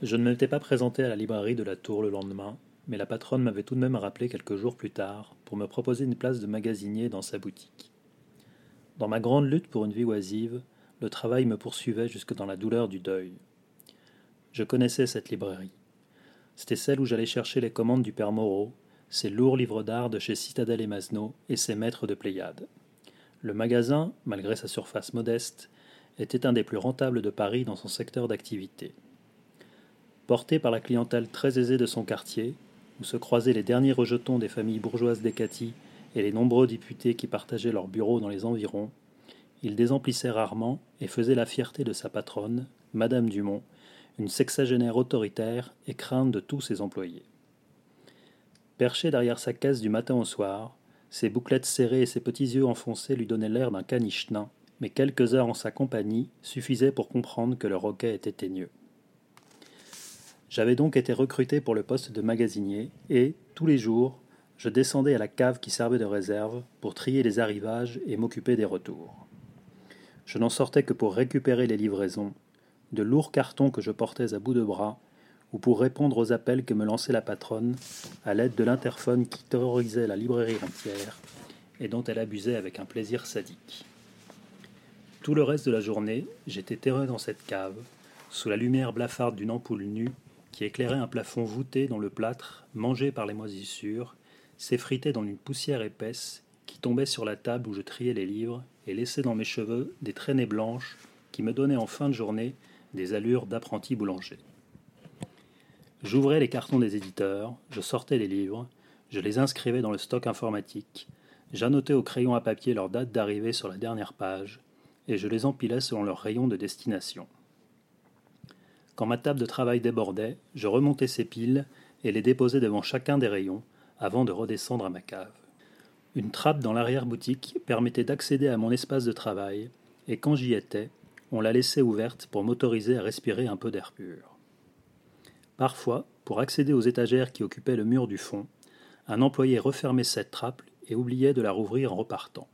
Je ne m'étais pas présenté à la librairie de la Tour le lendemain, mais la patronne m'avait tout de même rappelé quelques jours plus tard pour me proposer une place de magasinier dans sa boutique. Dans ma grande lutte pour une vie oisive, le travail me poursuivait jusque dans la douleur du deuil. Je connaissais cette librairie. C'était celle où j'allais chercher les commandes du père Moreau, ses lourds livres d'art de chez Citadel et Masneau et ses maîtres de Pléiade. Le magasin, malgré sa surface modeste, était un des plus rentables de Paris dans son secteur d'activité. Porté par la clientèle très aisée de son quartier, où se croisaient les derniers rejetons des familles bourgeoises d'Ecati et les nombreux députés qui partageaient leurs bureaux dans les environs, il désemplissait rarement et faisait la fierté de sa patronne, Madame Dumont, une sexagénaire autoritaire et crainte de tous ses employés. Perché derrière sa caisse du matin au soir, ses bouclettes serrées et ses petits yeux enfoncés lui donnaient l'air d'un caniche nain, mais quelques heures en sa compagnie suffisaient pour comprendre que le roquet était teigneux. J'avais donc été recruté pour le poste de magasinier et, tous les jours, je descendais à la cave qui servait de réserve pour trier les arrivages et m'occuper des retours. Je n'en sortais que pour récupérer les livraisons, de lourds cartons que je portais à bout de bras, ou pour répondre aux appels que me lançait la patronne à l'aide de l'interphone qui terrorisait la librairie entière et dont elle abusait avec un plaisir sadique. Tout le reste de la journée, j'étais terreux dans cette cave, sous la lumière blafarde d'une ampoule nue qui éclairait un plafond voûté dont le plâtre, mangé par les moisissures, s'effritait dans une poussière épaisse qui tombait sur la table où je triais les livres et laissait dans mes cheveux des traînées blanches qui me donnaient en fin de journée des allures d'apprenti boulanger. J'ouvrais les cartons des éditeurs, je sortais les livres, je les inscrivais dans le stock informatique, j'annotais au crayon à papier leur date d'arrivée sur la dernière page, et je les empilais selon leur rayon de destination. Quand ma table de travail débordait, je remontais ces piles et les déposais devant chacun des rayons avant de redescendre à ma cave. Une trappe dans l'arrière-boutique permettait d'accéder à mon espace de travail, et quand j'y étais, on la laissait ouverte pour m'autoriser à respirer un peu d'air pur. Parfois, pour accéder aux étagères qui occupaient le mur du fond, un employé refermait cette trappe et oubliait de la rouvrir en repartant.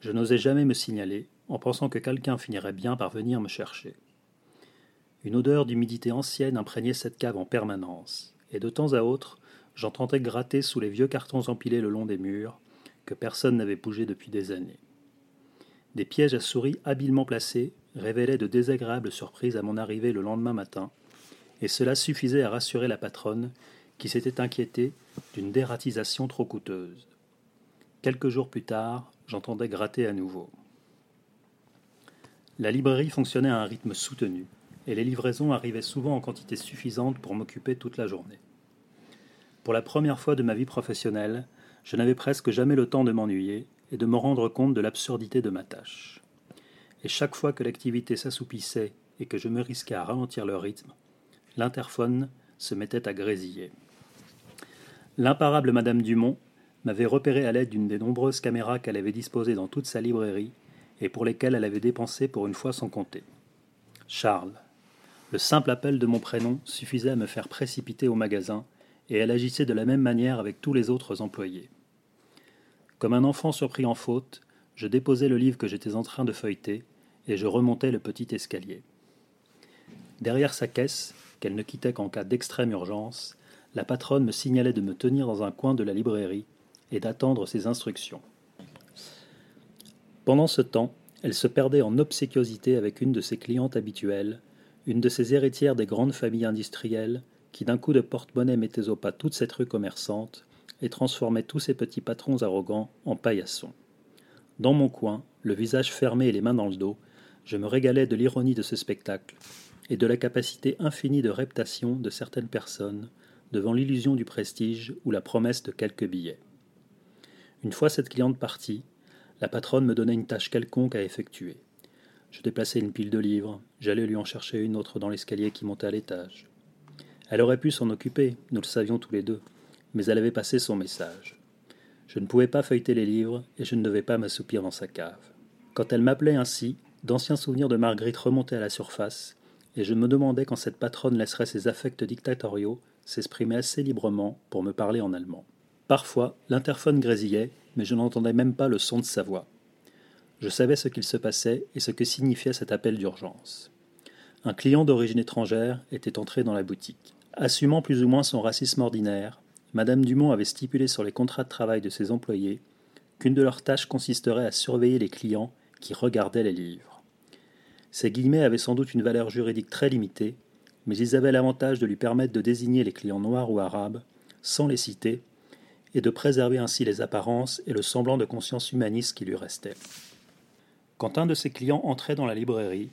Je n'osais jamais me signaler, en pensant que quelqu'un finirait bien par venir me chercher. Une odeur d'humidité ancienne imprégnait cette cave en permanence, et de temps à autre, j'entendais gratter sous les vieux cartons empilés le long des murs, que personne n'avait bougé depuis des années. Des pièges à souris habilement placés révélaient de désagréables surprises à mon arrivée le lendemain matin, et cela suffisait à rassurer la patronne, qui s'était inquiétée d'une dératisation trop coûteuse. Quelques jours plus tard, j'entendais gratter à nouveau. La librairie fonctionnait à un rythme soutenu et les livraisons arrivaient souvent en quantité suffisante pour m'occuper toute la journée. Pour la première fois de ma vie professionnelle, je n'avais presque jamais le temps de m'ennuyer et de me rendre compte de l'absurdité de ma tâche. Et chaque fois que l'activité s'assoupissait et que je me risquais à ralentir le rythme, l'interphone se mettait à grésiller. L'imparable Madame Dumont m'avait repéré à l'aide d'une des nombreuses caméras qu'elle avait disposées dans toute sa librairie et pour lesquelles elle avait dépensé pour une fois sans compter. Charles, le simple appel de mon prénom suffisait à me faire précipiter au magasin, et elle agissait de la même manière avec tous les autres employés. Comme un enfant surpris en faute, je déposais le livre que j'étais en train de feuilleter, et je remontais le petit escalier. Derrière sa caisse, qu'elle ne quittait qu'en cas d'extrême urgence, la patronne me signalait de me tenir dans un coin de la librairie et d'attendre ses instructions. Pendant ce temps, elle se perdait en obséquiosité avec une de ses clientes habituelles, une de ces héritières des grandes familles industrielles qui d'un coup de porte-monnaie mettaient au pas toute cette rue commerçante et transformaient tous ces petits patrons arrogants en paillassons. Dans mon coin, le visage fermé et les mains dans le dos, je me régalais de l'ironie de ce spectacle et de la capacité infinie de reptation de certaines personnes devant l'illusion du prestige ou la promesse de quelques billets. Une fois cette cliente partie, la patronne me donnait une tâche quelconque à effectuer. Je déplaçais une pile de livres, j'allais lui en chercher une autre dans l'escalier qui montait à l'étage. Elle aurait pu s'en occuper, nous le savions tous les deux, mais elle avait passé son message. Je ne pouvais pas feuilleter les livres et je ne devais pas m'assoupir dans sa cave. Quand elle m'appelait ainsi, d'anciens souvenirs de Marguerite remontaient à la surface, et je me demandais quand cette patronne laisserait ses affects dictatoriaux s'exprimer assez librement pour me parler en allemand. Parfois, l'interphone grésillait, mais je n'entendais même pas le son de sa voix. Je savais ce qu'il se passait et ce que signifiait cet appel d'urgence. un client d'origine étrangère était entré dans la boutique. Assumant plus ou moins son racisme ordinaire, Madame Dumont avait stipulé sur les contrats de travail de ses employés qu'une de leurs tâches consisterait à surveiller les clients qui regardaient les livres. Ces guillemets avaient sans doute une valeur juridique très limitée, mais ils avaient l'avantage de lui permettre de désigner les clients noirs ou arabes, sans les citer, et de préserver ainsi les apparences et le semblant de conscience humaniste qui lui restait. Quand un de ses clients entrait dans la librairie,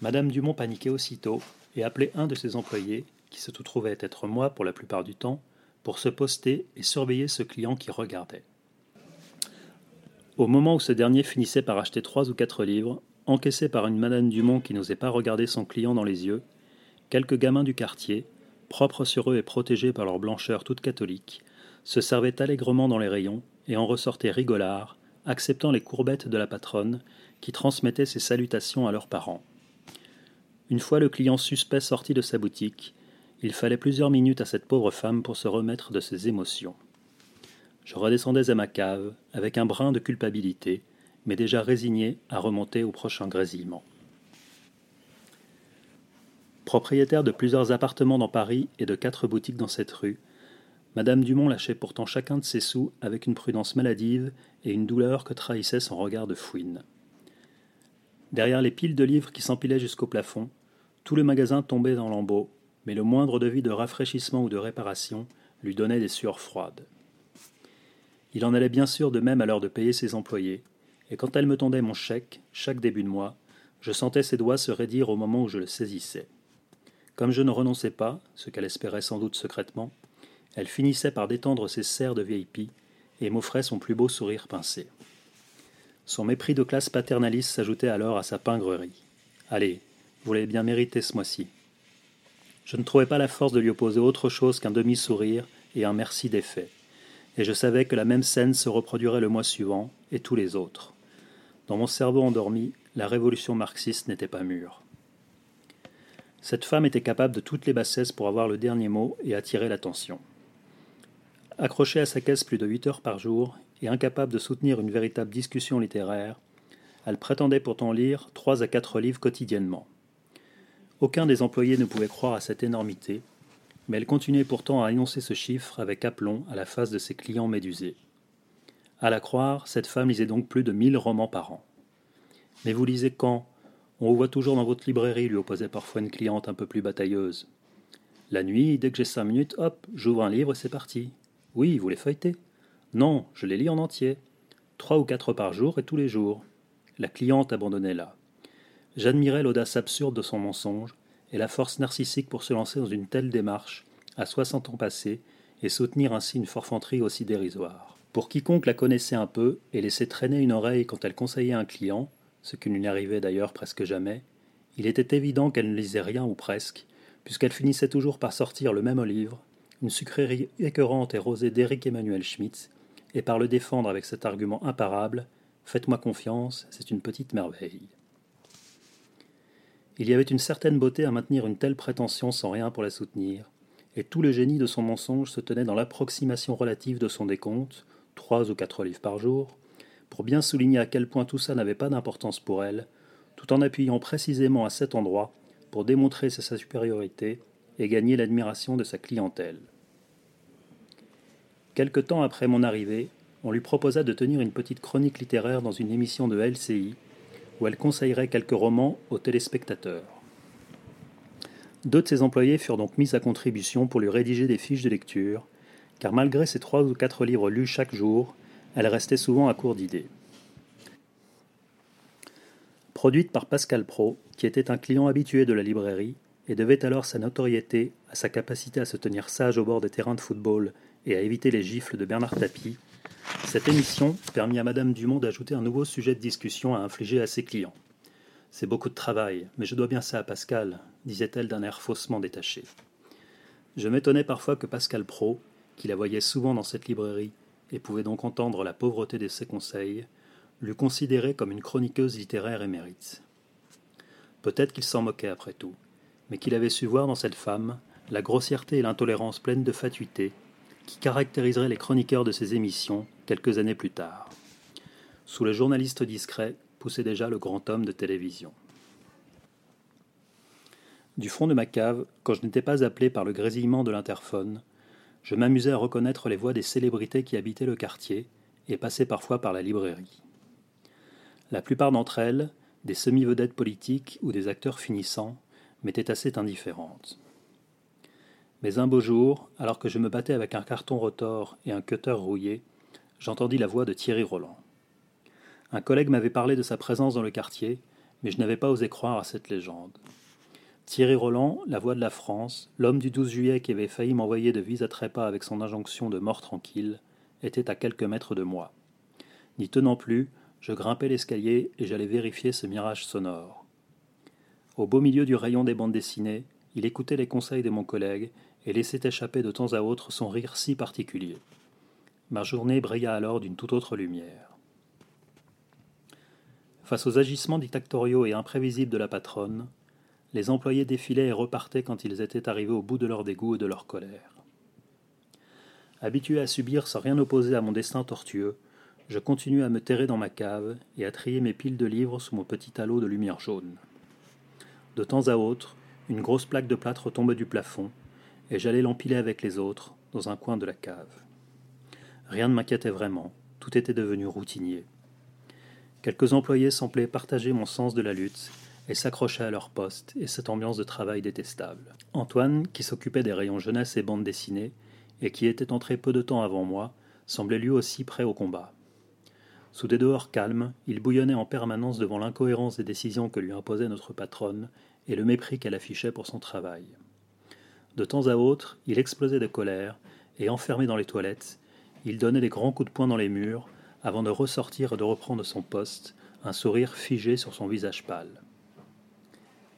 Madame Dumont paniquait aussitôt et appelait un de ses employés, qui se trouvait être moi pour la plupart du temps, pour se poster et surveiller ce client qui regardait. Au moment où ce dernier finissait par acheter trois ou quatre livres, encaissés par une Madame Dumont qui n'osait pas regarder son client dans les yeux, quelques gamins du quartier, propres sur eux et protégés par leur blancheur toute catholique, se servaient allègrement dans les rayons et en ressortaient rigolards, acceptant les courbettes de la patronne qui transmettait ses salutations à leurs parents. Une fois le client suspect sorti de sa boutique, il fallait plusieurs minutes à cette pauvre femme pour se remettre de ses émotions. Je redescendais à ma cave avec un brin de culpabilité, mais déjà résigné à remonter au prochain grésillement. Propriétaire de plusieurs appartements dans Paris et de quatre boutiques dans cette rue, Madame Dumont lâchait pourtant chacun de ses sous avec une prudence maladive et une douleur que trahissait son regard de fouine. Derrière les piles de livres qui s'empilaient jusqu'au plafond, tout le magasin tombait dans lambeaux, mais le moindre devis de rafraîchissement ou de réparation lui donnait des sueurs froides. Il en allait bien sûr de même à l'heure de payer ses employés, et quand elle me tendait mon chèque, chaque début de mois, je sentais ses doigts se raidir au moment où je le saisissais. Comme je ne renonçais pas, ce qu'elle espérait sans doute secrètement, elle finissait par détendre ses serres de vieille pie et m'offrait son plus beau sourire pincé. Son mépris de classe paternaliste s'ajoutait alors à sa pingrerie. Allez, vous l'avez bien mérité ce mois-ci. Je ne trouvais pas la force de lui opposer autre chose qu'un demi-sourire et un merci d'effet, et je savais que la même scène se reproduirait le mois suivant et tous les autres. Dans mon cerveau endormi, la révolution marxiste n'était pas mûre. Cette femme était capable de toutes les bassesses pour avoir le dernier mot et attirer l'attention. Accrochée à sa caisse plus de huit heures par jour et incapable de soutenir une véritable discussion littéraire, elle prétendait pourtant lire trois à quatre livres quotidiennement. Aucun des employés ne pouvait croire à cette énormité, mais elle continuait pourtant à énoncer ce chiffre avec aplomb à la face de ses clients médusés. À la croire, cette femme lisait donc plus de mille romans par an. Mais vous lisez quand? On vous voit toujours dans votre librairie, lui opposait parfois une cliente un peu plus batailleuse. La nuit, dès que j'ai cinq minutes, hop, j'ouvre un livre et c'est parti. Oui, vous les feuilletez Non, je les lis en entier. Trois ou quatre par jour et tous les jours. La cliente abandonnait là. J'admirais l'audace absurde de son mensonge et la force narcissique pour se lancer dans une telle démarche, à soixante ans passés, et soutenir ainsi une forfanterie aussi dérisoire. Pour quiconque la connaissait un peu et laissait traîner une oreille quand elle conseillait un client, ce qui ne lui arrivait d'ailleurs presque jamais, il était évident qu'elle ne lisait rien ou presque, puisqu'elle finissait toujours par sortir le même livre, une sucrerie écœurante et rosée d'Éric Emmanuel Schmitz, et par le défendre avec cet argument imparable Faites-moi confiance, c'est une petite merveille. Il y avait une certaine beauté à maintenir une telle prétention sans rien pour la soutenir, et tout le génie de son mensonge se tenait dans l'approximation relative de son décompte, trois ou quatre livres par jour, pour bien souligner à quel point tout ça n'avait pas d'importance pour elle, tout en appuyant précisément à cet endroit pour démontrer sa supériorité et gagner l'admiration de sa clientèle. Quelque temps après mon arrivée, on lui proposa de tenir une petite chronique littéraire dans une émission de LCI, où elle conseillerait quelques romans aux téléspectateurs. Deux de ses employés furent donc mis à contribution pour lui rédiger des fiches de lecture, car malgré ses trois ou quatre livres lus chaque jour, elle restait souvent à court d'idées. Produite par Pascal Pro, qui était un client habitué de la librairie, et devait alors sa notoriété à sa capacité à se tenir sage au bord des terrains de football et à éviter les gifles de Bernard Tapie, cette émission permit à Madame Dumont d'ajouter un nouveau sujet de discussion à infliger à ses clients. C'est beaucoup de travail, mais je dois bien ça à Pascal, disait-elle d'un air faussement détaché. Je m'étonnais parfois que Pascal Pro, qui la voyait souvent dans cette librairie et pouvait donc entendre la pauvreté de ses conseils, l'eût considérée comme une chroniqueuse littéraire émérite. Peut-être qu'il s'en moquait après tout, mais qu'il avait su voir dans cette femme la grossièreté et l'intolérance pleine de fatuité qui caractériserait les chroniqueurs de ces émissions quelques années plus tard. Sous le journaliste discret poussait déjà le grand homme de télévision. Du fond de ma cave, quand je n'étais pas appelé par le grésillement de l'interphone, je m'amusais à reconnaître les voix des célébrités qui habitaient le quartier et passaient parfois par la librairie. La plupart d'entre elles, des semi-vedettes politiques ou des acteurs finissants, m'étaient assez indifférentes. Mais un beau jour, alors que je me battais avec un carton rotor et un cutter rouillé, j'entendis la voix de Thierry Roland. Un collègue m'avait parlé de sa présence dans le quartier, mais je n'avais pas osé croire à cette légende. Thierry Roland, la voix de la France, l'homme du 12 juillet qui avait failli m'envoyer de vis à trépas avec son injonction de mort tranquille, était à quelques mètres de moi. N'y tenant plus, je grimpais l'escalier et j'allais vérifier ce mirage sonore. Au beau milieu du rayon des bandes dessinées, il écoutait les conseils de mon collègue et laissait échapper de temps à autre son rire si particulier. Ma journée brilla alors d'une toute autre lumière. Face aux agissements dictatoriaux et imprévisibles de la patronne, les employés défilaient et repartaient quand ils étaient arrivés au bout de leur dégoût et de leur colère. Habitué à subir sans rien opposer à mon destin tortueux, je continuais à me terrer dans ma cave et à trier mes piles de livres sous mon petit halo de lumière jaune. De temps à autre, une grosse plaque de plâtre tombait du plafond, et j'allais l'empiler avec les autres dans un coin de la cave. Rien ne m'inquiétait vraiment, tout était devenu routinier. Quelques employés semblaient partager mon sens de la lutte et s'accrochaient à leur poste et cette ambiance de travail détestable. Antoine, qui s'occupait des rayons jeunesse et bande dessinée, et qui était entré peu de temps avant moi, semblait lui aussi prêt au combat. Sous des dehors calmes, il bouillonnait en permanence devant l'incohérence des décisions que lui imposait notre patronne et le mépris qu'elle affichait pour son travail. De temps à autre, il explosait de colère, et enfermé dans les toilettes, il donnait des grands coups de poing dans les murs, avant de ressortir et de reprendre son poste, un sourire figé sur son visage pâle.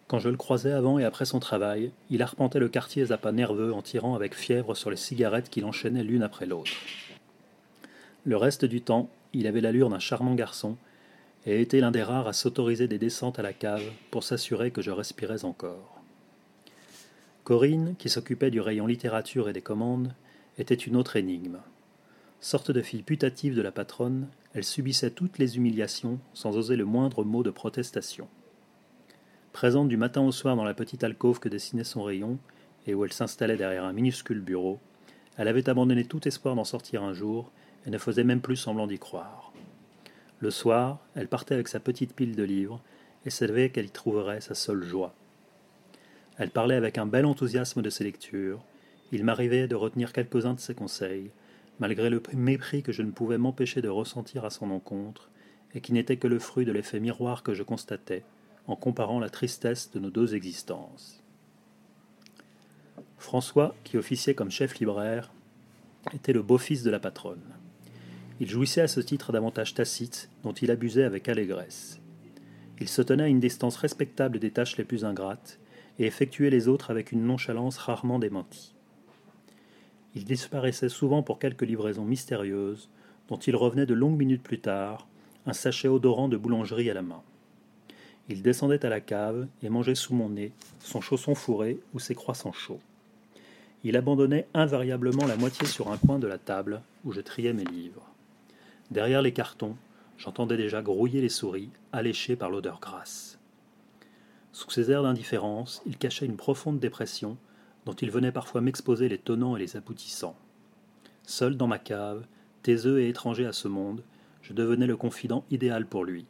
Quand je le croisais avant et après son travail, il arpentait le quartier à pas nerveux en tirant avec fièvre sur les cigarettes qu'il enchaînait l'une après l'autre. Le reste du temps, il avait l'allure d'un charmant garçon et était l'un des rares à s'autoriser des descentes à la cave pour s'assurer que je respirais encore. Corinne, qui s'occupait du rayon littérature et des commandes, était une autre énigme. Sorte de fille putative de la patronne, elle subissait toutes les humiliations sans oser le moindre mot de protestation. Présente du matin au soir dans la petite alcôve que dessinait son rayon, et où elle s'installait derrière un minuscule bureau, elle avait abandonné tout espoir d'en sortir un jour, et ne faisait même plus semblant d'y croire. Le soir, elle partait avec sa petite pile de livres, et savait qu'elle y trouverait sa seule joie. Elle parlait avec un bel enthousiasme de ses lectures, il m'arrivait de retenir quelques-uns de ses conseils, malgré le mépris que je ne pouvais m'empêcher de ressentir à son encontre, et qui n'était que le fruit de l'effet miroir que je constatais, en comparant la tristesse de nos deux existences. François, qui officiait comme chef libraire, était le beau-fils de la patronne. Il jouissait à ce titre d'avantages tacites dont il abusait avec allégresse. Il se tenait à une distance respectable des tâches les plus ingrates et effectuait les autres avec une nonchalance rarement démentie. Il disparaissait souvent pour quelques livraisons mystérieuses dont il revenait de longues minutes plus tard, un sachet odorant de boulangerie à la main. Il descendait à la cave et mangeait sous mon nez son chausson fourré ou ses croissants chauds. Il abandonnait invariablement la moitié sur un coin de la table où je triais mes livres. Derrière les cartons, j'entendais déjà grouiller les souris, alléchées par l'odeur grasse. Sous ses airs d'indifférence, il cachait une profonde dépression dont il venait parfois m'exposer les tenants et les aboutissants. Seul dans ma cave, taiseux et étranger à ce monde, je devenais le confident idéal pour lui.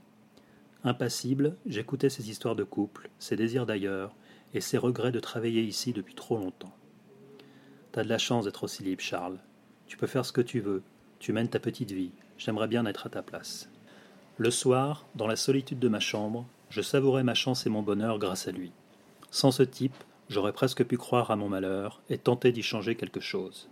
Impassible, j'écoutais ses histoires de couple, ses désirs d'ailleurs, et ses regrets de travailler ici depuis trop longtemps. T'as de la chance d'être aussi libre, Charles. Tu peux faire ce que tu veux. Tu mènes ta petite vie. J'aimerais bien être à ta place. Le soir, dans la solitude de ma chambre, je savourais ma chance et mon bonheur grâce à lui. Sans ce type, j'aurais presque pu croire à mon malheur et tenter d'y changer quelque chose.